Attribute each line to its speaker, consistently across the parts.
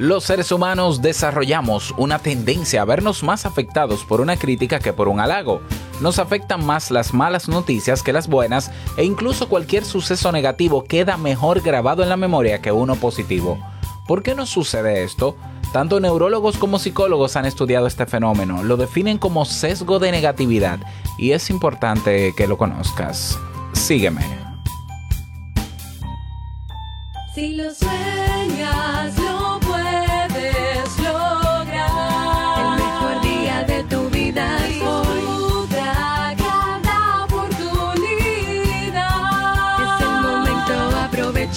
Speaker 1: Los seres humanos desarrollamos una tendencia a vernos más afectados por una crítica que por un halago. Nos afectan más las malas noticias que las buenas e incluso cualquier suceso negativo queda mejor grabado en la memoria que uno positivo. ¿Por qué nos sucede esto? Tanto neurólogos como psicólogos han estudiado este fenómeno, lo definen como sesgo de negatividad y es importante que lo conozcas. Sígueme.
Speaker 2: Si lo sueñas,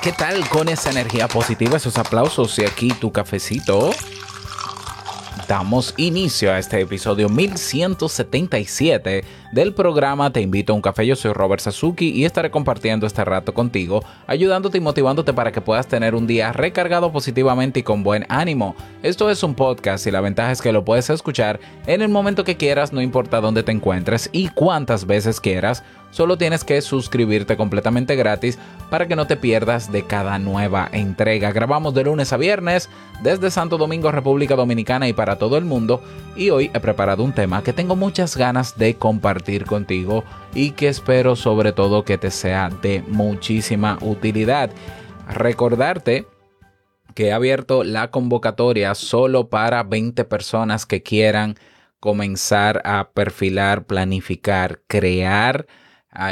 Speaker 1: ¿Qué tal con esa energía positiva, esos aplausos y aquí tu cafecito? Damos inicio a este episodio 1177 del programa Te invito a un café. Yo soy Robert Sasuki y estaré compartiendo este rato contigo, ayudándote y motivándote para que puedas tener un día recargado positivamente y con buen ánimo. Esto es un podcast y la ventaja es que lo puedes escuchar en el momento que quieras, no importa dónde te encuentres y cuántas veces quieras. Solo tienes que suscribirte completamente gratis para que no te pierdas de cada nueva entrega. Grabamos de lunes a viernes desde Santo Domingo, República Dominicana y para todo el mundo. Y hoy he preparado un tema que tengo muchas ganas de compartir contigo y que espero sobre todo que te sea de muchísima utilidad. Recordarte que he abierto la convocatoria solo para 20 personas que quieran comenzar a perfilar, planificar, crear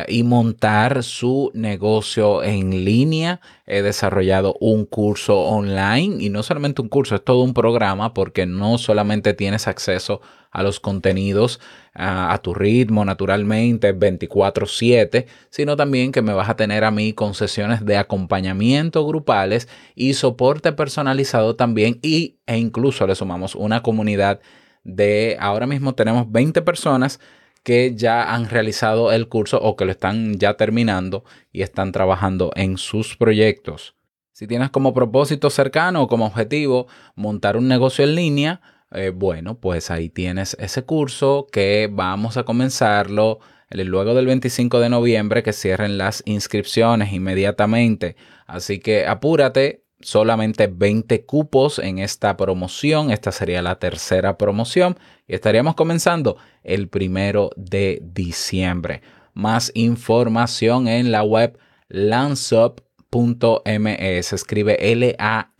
Speaker 1: y montar su negocio en línea. He desarrollado un curso online y no solamente un curso, es todo un programa porque no solamente tienes acceso a los contenidos ah, a tu ritmo naturalmente 24/7, sino también que me vas a tener a mí con sesiones de acompañamiento grupales y soporte personalizado también y, e incluso le sumamos una comunidad de ahora mismo tenemos 20 personas que ya han realizado el curso o que lo están ya terminando y están trabajando en sus proyectos. Si tienes como propósito cercano o como objetivo montar un negocio en línea, eh, bueno, pues ahí tienes ese curso que vamos a comenzarlo luego del 25 de noviembre que cierren las inscripciones inmediatamente. Así que apúrate, solamente 20 cupos en esta promoción. Esta sería la tercera promoción y estaríamos comenzando el primero de diciembre. Más información en la web lanzup.me. Se escribe L-A-N-Z-U-P.me.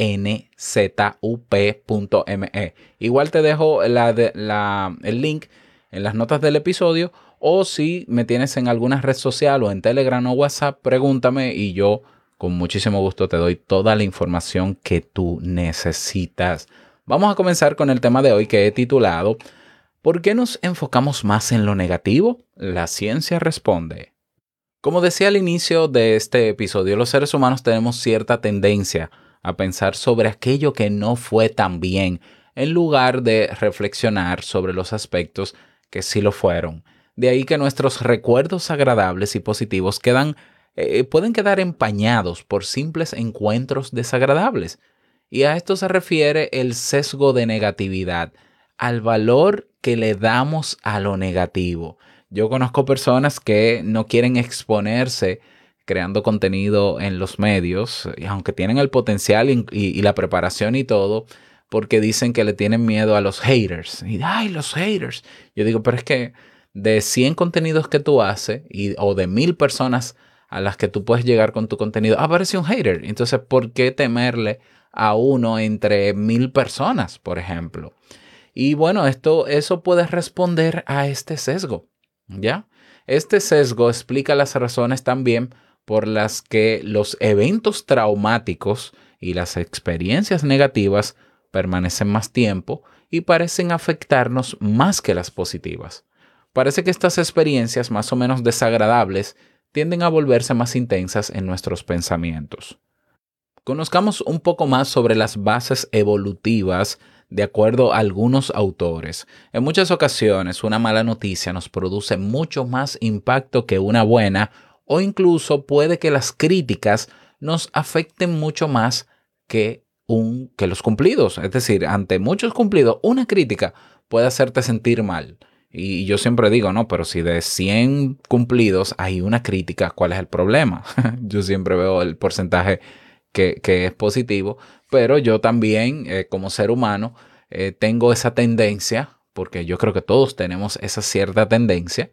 Speaker 1: Igual te dejo el link en las notas del episodio o si me tienes en alguna red social o en Telegram o WhatsApp, pregúntame y yo con muchísimo gusto te doy toda la información que tú necesitas. Vamos a comenzar con el tema de hoy que he titulado ¿Por qué nos enfocamos más en lo negativo? La ciencia responde. Como decía al inicio de este episodio, los seres humanos tenemos cierta tendencia a pensar sobre aquello que no fue tan bien, en lugar de reflexionar sobre los aspectos que sí lo fueron. De ahí que nuestros recuerdos agradables y positivos quedan, eh, pueden quedar empañados por simples encuentros desagradables. Y a esto se refiere el sesgo de negatividad, al valor que le damos a lo negativo. Yo conozco personas que no quieren exponerse creando contenido en los medios, aunque tienen el potencial y, la preparación y todo, porque dicen que le tienen miedo a los haters. Y, ay, los haters. Yo digo, pero es que de 100 contenidos que tú haces o de mil personas a las que tú puedes llegar con tu contenido, aparece un hater. Entonces, ¿por qué temerle a uno entre mil personas, por ejemplo? Y bueno, esto, eso puede responder a este sesgo, ¿ya? Este sesgo explica las razones también por las que los eventos traumáticos y las experiencias negativas permanecen más tiempo y parecen afectarnos más que las positivas. Parece que estas experiencias más o menos desagradables tienden a volverse más intensas en nuestros pensamientos. Conozcamos un poco más sobre las bases evolutivas de acuerdo a algunos autores. En muchas ocasiones una mala noticia nos produce mucho más impacto que una buena o incluso puede que las críticas nos afecten mucho más que, un, que los cumplidos. Es decir, ante muchos cumplidos, una crítica puede hacerte sentir mal. Y yo siempre digo, no, pero si de 100 cumplidos hay una crítica, ¿cuál es el problema? yo siempre veo el porcentaje que, que es positivo, pero yo también, eh, como ser humano, eh, tengo esa tendencia, porque yo creo que todos tenemos esa cierta tendencia,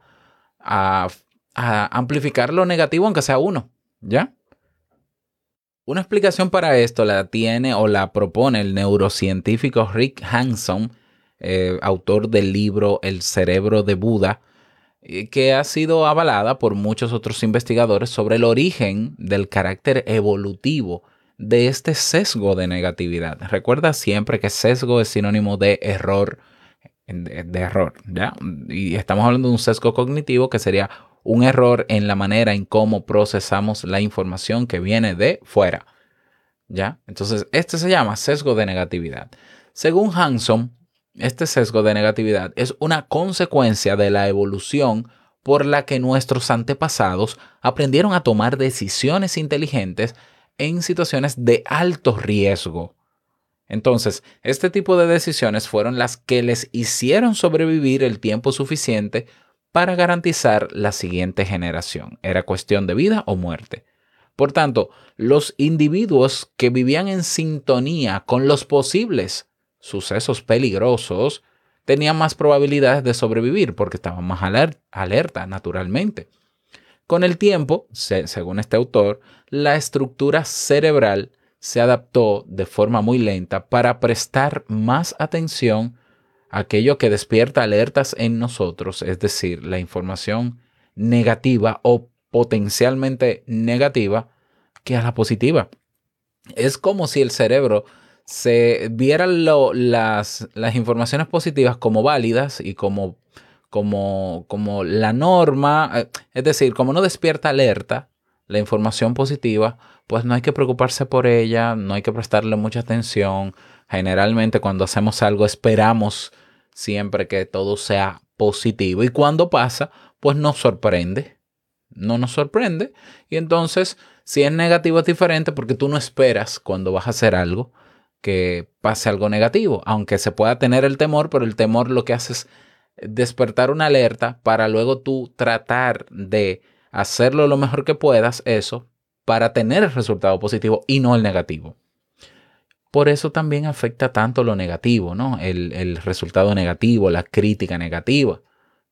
Speaker 1: a, a amplificar lo negativo, aunque sea uno, ¿ya? Una explicación para esto la tiene o la propone el neurocientífico Rick Hanson, eh, autor del libro El cerebro de Buda, que ha sido avalada por muchos otros investigadores sobre el origen del carácter evolutivo de este sesgo de negatividad. Recuerda siempre que sesgo es sinónimo de error, de, de error, ¿ya? Y estamos hablando de un sesgo cognitivo que sería un error en la manera en cómo procesamos la información que viene de fuera. ¿Ya? Entonces, este se llama sesgo de negatividad. Según Hanson, este sesgo de negatividad es una consecuencia de la evolución por la que nuestros antepasados aprendieron a tomar decisiones inteligentes en situaciones de alto riesgo. Entonces, este tipo de decisiones fueron las que les hicieron sobrevivir el tiempo suficiente para garantizar la siguiente generación. Era cuestión de vida o muerte. Por tanto, los individuos que vivían en sintonía con los posibles sucesos peligrosos tenían más probabilidades de sobrevivir porque estaban más alerta, naturalmente. Con el tiempo, según este autor, la estructura cerebral se adaptó de forma muy lenta para prestar más atención a aquello que despierta alertas en nosotros, es decir, la información negativa o potencialmente negativa que a la positiva. Es como si el cerebro se viera las, las, informaciones positivas como válidas y como, como, como la norma, eh, es decir, como no despierta alerta la información positiva, pues no hay que preocuparse por ella, no hay que prestarle mucha atención. Generalmente cuando hacemos algo esperamos siempre que todo sea positivo y cuando pasa, pues nos sorprende no nos sorprende. Y entonces, si es negativo es diferente porque tú no esperas cuando vas a hacer algo que pase algo negativo, aunque se pueda tener el temor, pero el temor lo que hace es despertar una alerta para luego tú tratar de hacerlo lo mejor que puedas, eso, para tener el resultado positivo y no el negativo. Por eso también afecta tanto lo negativo, ¿no? El, el resultado negativo, la crítica negativa.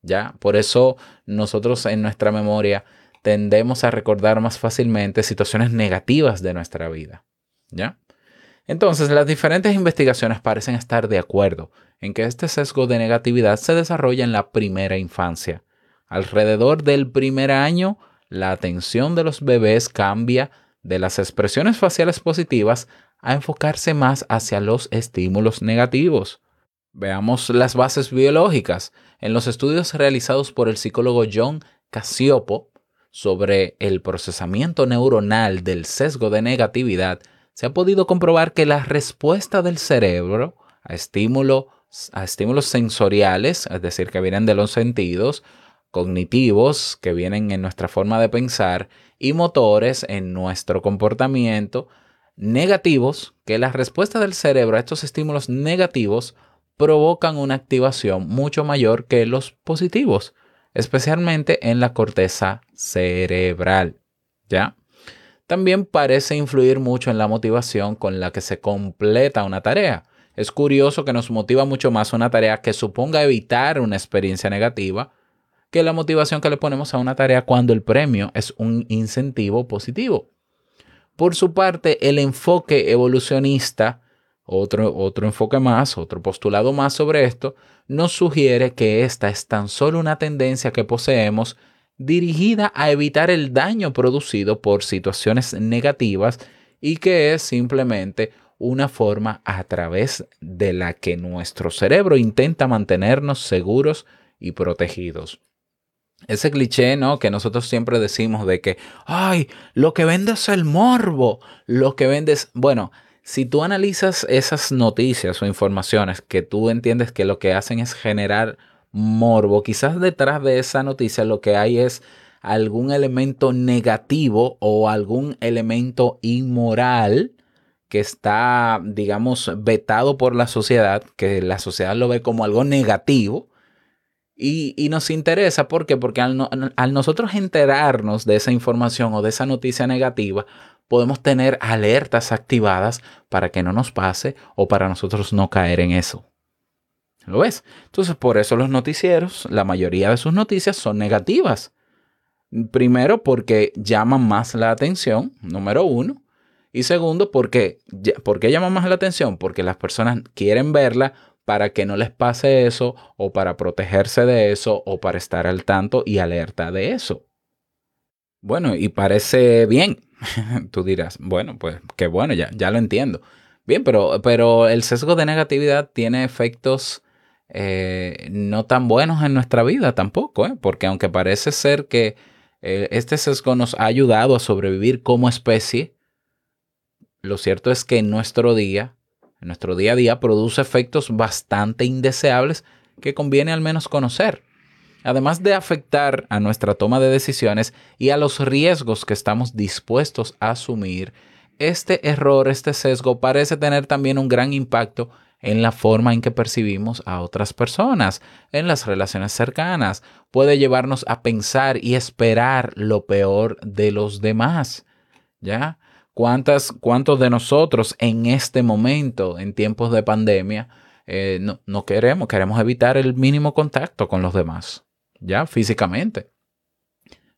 Speaker 1: ¿ya? Por eso nosotros en nuestra memoria tendemos a recordar más fácilmente situaciones negativas de nuestra vida, ¿ya? Entonces, las diferentes investigaciones parecen estar de acuerdo en que este sesgo de negatividad se desarrolla en la primera infancia. Alrededor del primer año, la atención de los bebés cambia de las expresiones faciales positivas a enfocarse más hacia los estímulos negativos. Veamos las bases biológicas. En los estudios realizados por el psicólogo John Casiopo sobre el procesamiento neuronal del sesgo de negatividad, se ha podido comprobar que la respuesta del cerebro a, a estímulos sensoriales, es decir, que vienen de los sentidos, cognitivos, que vienen en nuestra forma de pensar, y motores en nuestro comportamiento, negativos, que la respuesta del cerebro a estos estímulos negativos provocan una activación mucho mayor que los positivos, especialmente en la corteza cerebral. ¿Ya? También parece influir mucho en la motivación con la que se completa una tarea. Es curioso que nos motiva mucho más una tarea que suponga evitar una experiencia negativa que la motivación que le ponemos a una tarea cuando el premio es un incentivo positivo. Por su parte, el enfoque evolucionista otro, otro enfoque más, otro postulado más sobre esto, nos sugiere que esta es tan solo una tendencia que poseemos dirigida a evitar el daño producido por situaciones negativas y que es simplemente una forma a través de la que nuestro cerebro intenta mantenernos seguros y protegidos. Ese cliché, ¿no? Que nosotros siempre decimos de que, ay, lo que vende es el morbo, lo que vende es, bueno, si tú analizas esas noticias o informaciones que tú entiendes que lo que hacen es generar morbo, quizás detrás de esa noticia lo que hay es algún elemento negativo o algún elemento inmoral que está, digamos, vetado por la sociedad, que la sociedad lo ve como algo negativo. Y, y nos interesa, ¿por qué? Porque al, al nosotros enterarnos de esa información o de esa noticia negativa, podemos tener alertas activadas para que no nos pase o para nosotros no caer en eso. ¿Lo ves? Entonces, por eso los noticieros, la mayoría de sus noticias son negativas. Primero, porque llaman más la atención, número uno. Y segundo, porque, ¿por qué llaman más la atención? Porque las personas quieren verla para que no les pase eso, o para protegerse de eso, o para estar al tanto y alerta de eso. Bueno, y parece bien. Tú dirás, bueno, pues qué bueno, ya, ya lo entiendo. Bien, pero, pero el sesgo de negatividad tiene efectos eh, no tan buenos en nuestra vida tampoco, ¿eh? porque aunque parece ser que eh, este sesgo nos ha ayudado a sobrevivir como especie, lo cierto es que en nuestro día, en nuestro día a día, produce efectos bastante indeseables que conviene al menos conocer. Además de afectar a nuestra toma de decisiones y a los riesgos que estamos dispuestos a asumir, este error, este sesgo parece tener también un gran impacto en la forma en que percibimos a otras personas, en las relaciones cercanas. Puede llevarnos a pensar y esperar lo peor de los demás. ¿Ya? ¿Cuántas, ¿Cuántos de nosotros en este momento, en tiempos de pandemia, eh, no, no queremos, queremos evitar el mínimo contacto con los demás? ¿Ya? Físicamente.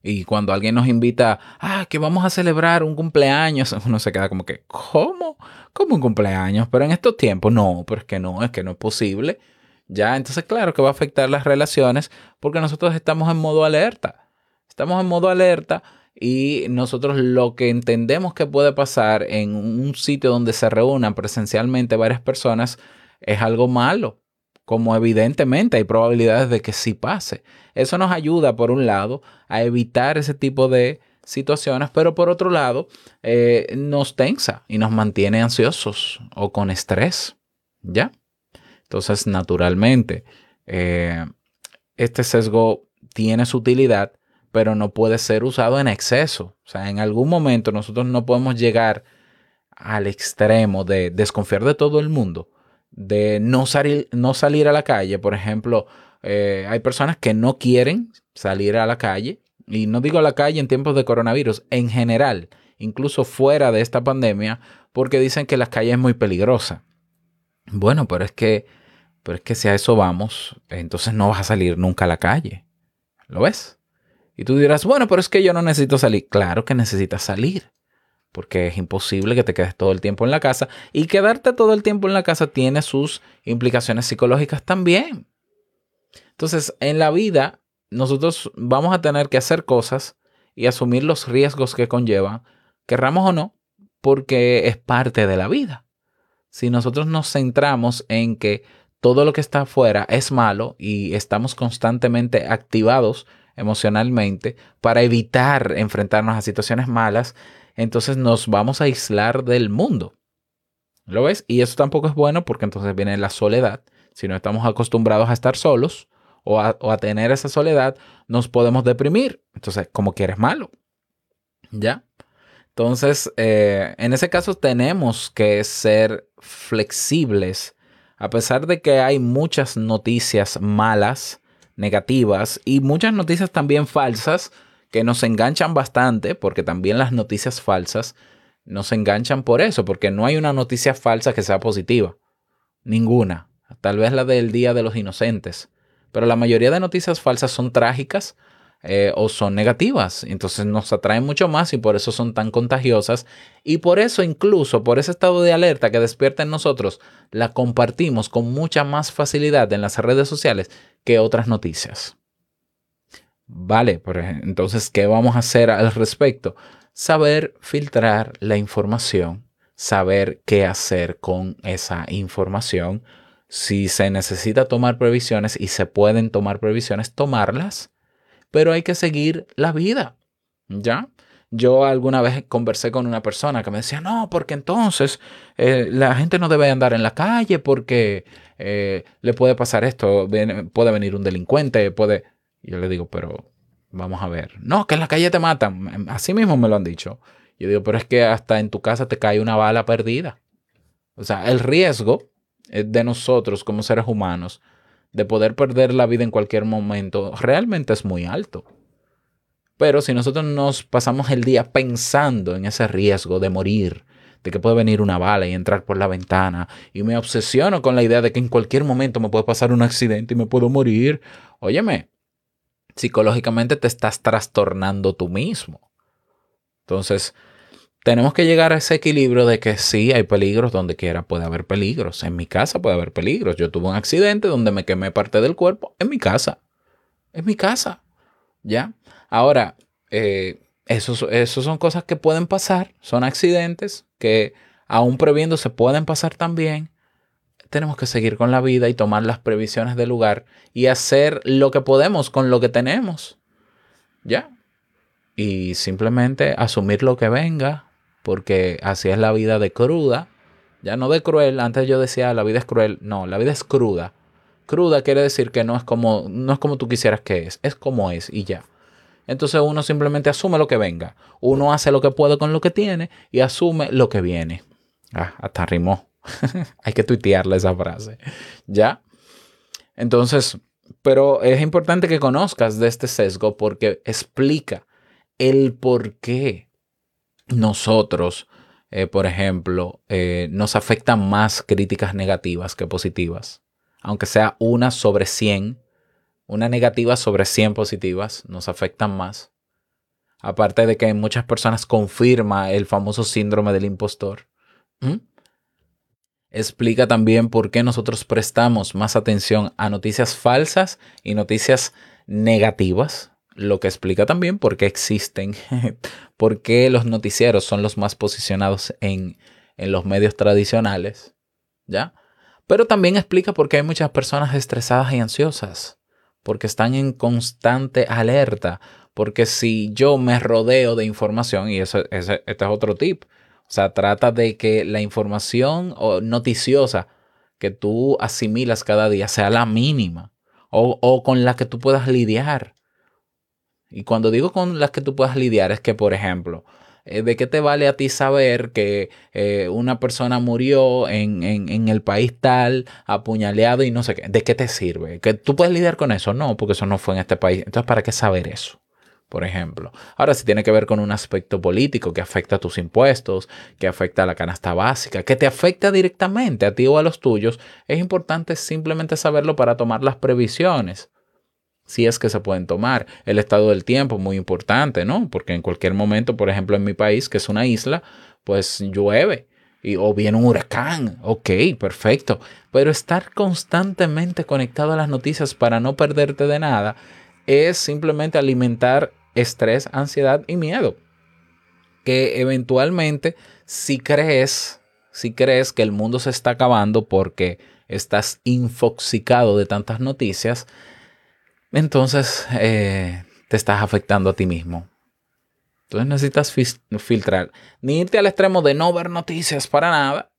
Speaker 1: Y cuando alguien nos invita, ah, que vamos a celebrar un cumpleaños, uno se queda como que, ¿cómo? ¿Cómo un cumpleaños? Pero en estos tiempos, no, pero es que no, es que no es posible. Ya, entonces claro que va a afectar las relaciones porque nosotros estamos en modo alerta. Estamos en modo alerta y nosotros lo que entendemos que puede pasar en un sitio donde se reúnan presencialmente varias personas es algo malo, como evidentemente hay probabilidades de que sí pase. Eso nos ayuda, por un lado, a evitar ese tipo de situaciones, pero por otro lado, eh, nos tensa y nos mantiene ansiosos o con estrés. ¿Ya? Entonces, naturalmente, eh, este sesgo tiene su utilidad, pero no puede ser usado en exceso. O sea, en algún momento nosotros no podemos llegar al extremo de desconfiar de todo el mundo, de no salir, no salir a la calle. Por ejemplo, eh, hay personas que no quieren salir a la calle, y no digo a la calle en tiempos de coronavirus, en general, incluso fuera de esta pandemia, porque dicen que la calle es muy peligrosa. Bueno, pero es que, pero es que si a eso vamos, entonces no vas a salir nunca a la calle. ¿Lo ves? Y tú dirás, bueno, pero es que yo no necesito salir. Claro que necesitas salir, porque es imposible que te quedes todo el tiempo en la casa. Y quedarte todo el tiempo en la casa tiene sus implicaciones psicológicas también. Entonces, en la vida, nosotros vamos a tener que hacer cosas y asumir los riesgos que conllevan, querramos o no, porque es parte de la vida. Si nosotros nos centramos en que todo lo que está afuera es malo y estamos constantemente activados emocionalmente para evitar enfrentarnos a situaciones malas, entonces nos vamos a aislar del mundo. ¿Lo ves? Y eso tampoco es bueno porque entonces viene la soledad. Si no estamos acostumbrados a estar solos o a, a tener esa soledad, nos podemos deprimir. Entonces, como que eres malo. ¿Ya? Entonces, eh, en ese caso tenemos que ser flexibles. A pesar de que hay muchas noticias malas, negativas y muchas noticias también falsas que nos enganchan bastante, porque también las noticias falsas nos enganchan por eso, porque no hay una noticia falsa que sea positiva. Ninguna. Tal vez la del Día de los Inocentes. Pero la mayoría de noticias falsas son trágicas eh, o son negativas. Entonces nos atraen mucho más y por eso son tan contagiosas. Y por eso incluso, por ese estado de alerta que despierta en nosotros, la compartimos con mucha más facilidad en las redes sociales que otras noticias. Vale, entonces, ¿qué vamos a hacer al respecto? saber filtrar la información, saber qué hacer con esa información. Si se necesita tomar previsiones y se pueden tomar previsiones, tomarlas, pero hay que seguir la vida, ¿ya? Yo alguna vez conversé con una persona que me decía, no, porque entonces eh, la gente no debe andar en la calle porque eh, le puede pasar esto, puede venir un delincuente, puede... Y yo le digo, pero vamos a ver. No, que en la calle te matan. Así mismo me lo han dicho. Yo digo, pero es que hasta en tu casa te cae una bala perdida. O sea, el riesgo de nosotros como seres humanos de poder perder la vida en cualquier momento realmente es muy alto. Pero si nosotros nos pasamos el día pensando en ese riesgo de morir, de que puede venir una bala y entrar por la ventana, y me obsesiono con la idea de que en cualquier momento me puede pasar un accidente y me puedo morir, óyeme, psicológicamente te estás trastornando tú mismo. Entonces, tenemos que llegar a ese equilibrio de que sí, hay peligros donde quiera, puede haber peligros. En mi casa puede haber peligros. Yo tuve un accidente donde me quemé parte del cuerpo en mi casa. En mi casa. ¿Ya? Ahora, eh, esos son cosas que pueden pasar, son accidentes que aún previendo se pueden pasar también. Tenemos que seguir con la vida y tomar las previsiones del lugar y hacer lo que podemos con lo que tenemos. ¿Ya? Y simplemente asumir lo que venga, porque así es la vida de cruda. Ya no de cruel, antes yo decía la vida es cruel, no, la vida es cruda. Cruda quiere decir que no es como no es como tú quisieras que es, es como es y ya. Entonces uno simplemente asume lo que venga. Uno hace lo que puede con lo que tiene y asume lo que viene. Ah, hasta rimó. Hay que tuitearle esa frase. ¿Ya? Entonces, pero es importante que conozcas de este sesgo porque explica el por qué nosotros, eh, por ejemplo, eh, nos afectan más críticas negativas que positivas. Aunque sea una sobre 100, una negativa sobre 100 positivas, nos afectan más. Aparte de que en muchas personas confirma el famoso síndrome del impostor. ¿Mm? Explica también por qué nosotros prestamos más atención a noticias falsas y noticias negativas. Lo que explica también por qué existen, por qué los noticieros son los más posicionados en, en los medios tradicionales. ¿Ya? Pero también explica por qué hay muchas personas estresadas y ansiosas, porque están en constante alerta, porque si yo me rodeo de información, y eso, ese, este es otro tip, o sea, trata de que la información noticiosa que tú asimilas cada día sea la mínima o, o con la que tú puedas lidiar. Y cuando digo con las que tú puedas lidiar es que, por ejemplo, eh, ¿de qué te vale a ti saber que eh, una persona murió en, en, en, el país tal, apuñaleado y no sé qué? ¿De qué te sirve? ¿Que tú puedes lidiar con eso? No, porque eso no fue en este país. Entonces, ¿para qué saber eso? Por ejemplo. Ahora, si tiene que ver con un aspecto político que afecta a tus impuestos, que afecta a la canasta básica, que te afecta directamente a ti o a los tuyos, es importante simplemente saberlo para tomar las previsiones si es que se pueden tomar. El estado del tiempo, muy importante, ¿no? Porque en cualquier momento, por ejemplo, en mi país, que es una isla, pues llueve. Y, o viene un huracán. Ok, perfecto. Pero estar constantemente conectado a las noticias para no perderte de nada es simplemente alimentar estrés, ansiedad y miedo. Que eventualmente, si crees, si crees que el mundo se está acabando porque estás infoxicado de tantas noticias, entonces eh, te estás afectando a ti mismo. Entonces necesitas filtrar. Ni irte al extremo de no ver noticias para nada,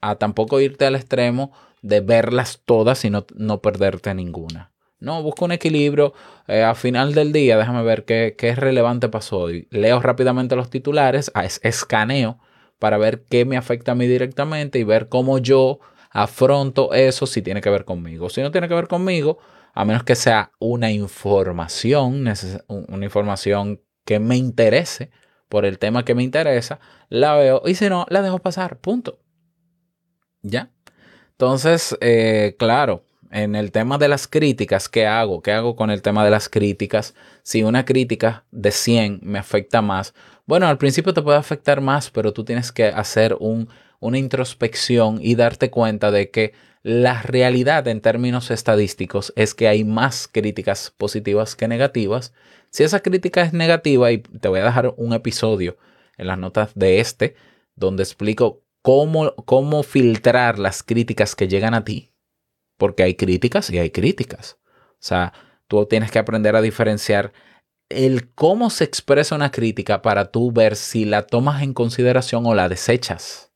Speaker 1: a tampoco irte al extremo de verlas todas y no, no perderte ninguna. No, busca un equilibrio. Eh, a final del día, déjame ver qué, qué relevante pasó hoy. Leo rápidamente los titulares, a- es- escaneo para ver qué me afecta a mí directamente y ver cómo yo afronto eso si tiene que ver conmigo. Si no tiene que ver conmigo, a menos que sea una información, una información que me interese por el tema que me interesa, la veo y si no, la dejo pasar, punto. ¿Ya? Entonces, eh, claro, en el tema de las críticas, ¿qué hago? ¿Qué hago con el tema de las críticas? Si una crítica de 100 me afecta más, bueno, al principio te puede afectar más, pero tú tienes que hacer un, una introspección y darte cuenta de que la realidad en términos estadísticos es que hay más críticas positivas que negativas. Si esa crítica es negativa, y te voy a dejar un episodio en las notas de este, donde explico cómo, cómo filtrar las críticas que llegan a ti, porque hay críticas y hay críticas. O sea, tú tienes que aprender a diferenciar el cómo se expresa una crítica para tú ver si la tomas en consideración o la desechas.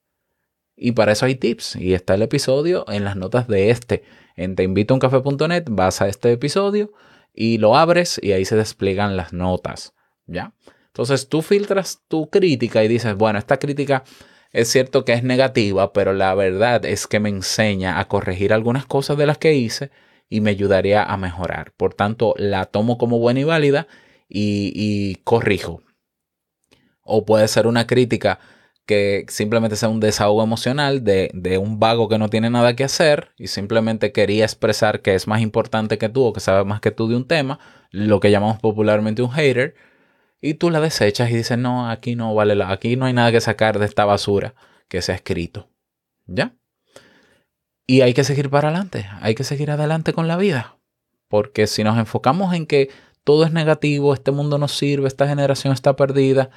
Speaker 1: Y para eso hay tips. Y está el episodio en las notas de este. En teinvitouncafe.net vas a este episodio y lo abres y ahí se despliegan las notas. ¿Ya? Entonces tú filtras tu crítica y dices, bueno, esta crítica es cierto que es negativa, pero la verdad es que me enseña a corregir algunas cosas de las que hice y me ayudaría a mejorar. Por tanto, la tomo como buena y válida y, y corrijo. O puede ser una crítica que simplemente sea un desahogo emocional de, de, un vago que no tiene nada que hacer y simplemente quería expresar que es más importante que tú o que sabe más que tú de un tema, lo que llamamos popularmente un hater, y tú la desechas y dices, no, aquí no vale la, aquí no hay nada que sacar de esta basura que se ha escrito. ¿Ya? Y hay que seguir para adelante, hay que seguir adelante con la vida, porque si nos enfocamos en que todo es negativo, este mundo no sirve, esta generación está perdida,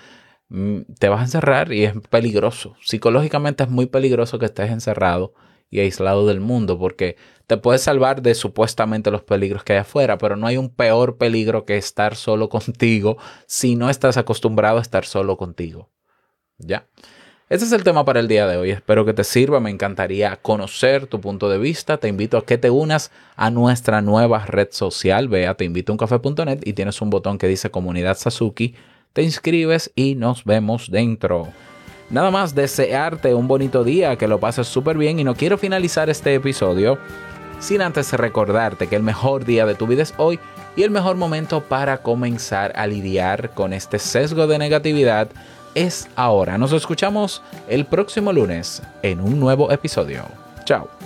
Speaker 1: mm, te vas a encerrar y es peligroso. Psicológicamente es muy peligroso que estés encerrado y aislado del mundo porque te puedes salvar de supuestamente los peligros que hay afuera, pero no hay un peor peligro que estar solo contigo si no estás acostumbrado a estar solo contigo. ¿Ya? Ese es el tema para el día de hoy. Espero que te sirva. Me encantaría conocer tu punto de vista. Te invito a que te unas a nuestra nueva red social. Ve a teinvitouncafe.net y tienes un botón que dice Comunidad Sasuki. Te inscribes y nos vemos dentro. Nada más desearte un bonito día, que lo pases súper bien y no quiero finalizar este episodio sin antes recordarte que el mejor día de tu vida es hoy y el mejor momento para comenzar a lidiar con este sesgo de negatividad es ahora. Nos escuchamos el próximo lunes en un nuevo episodio. Chao.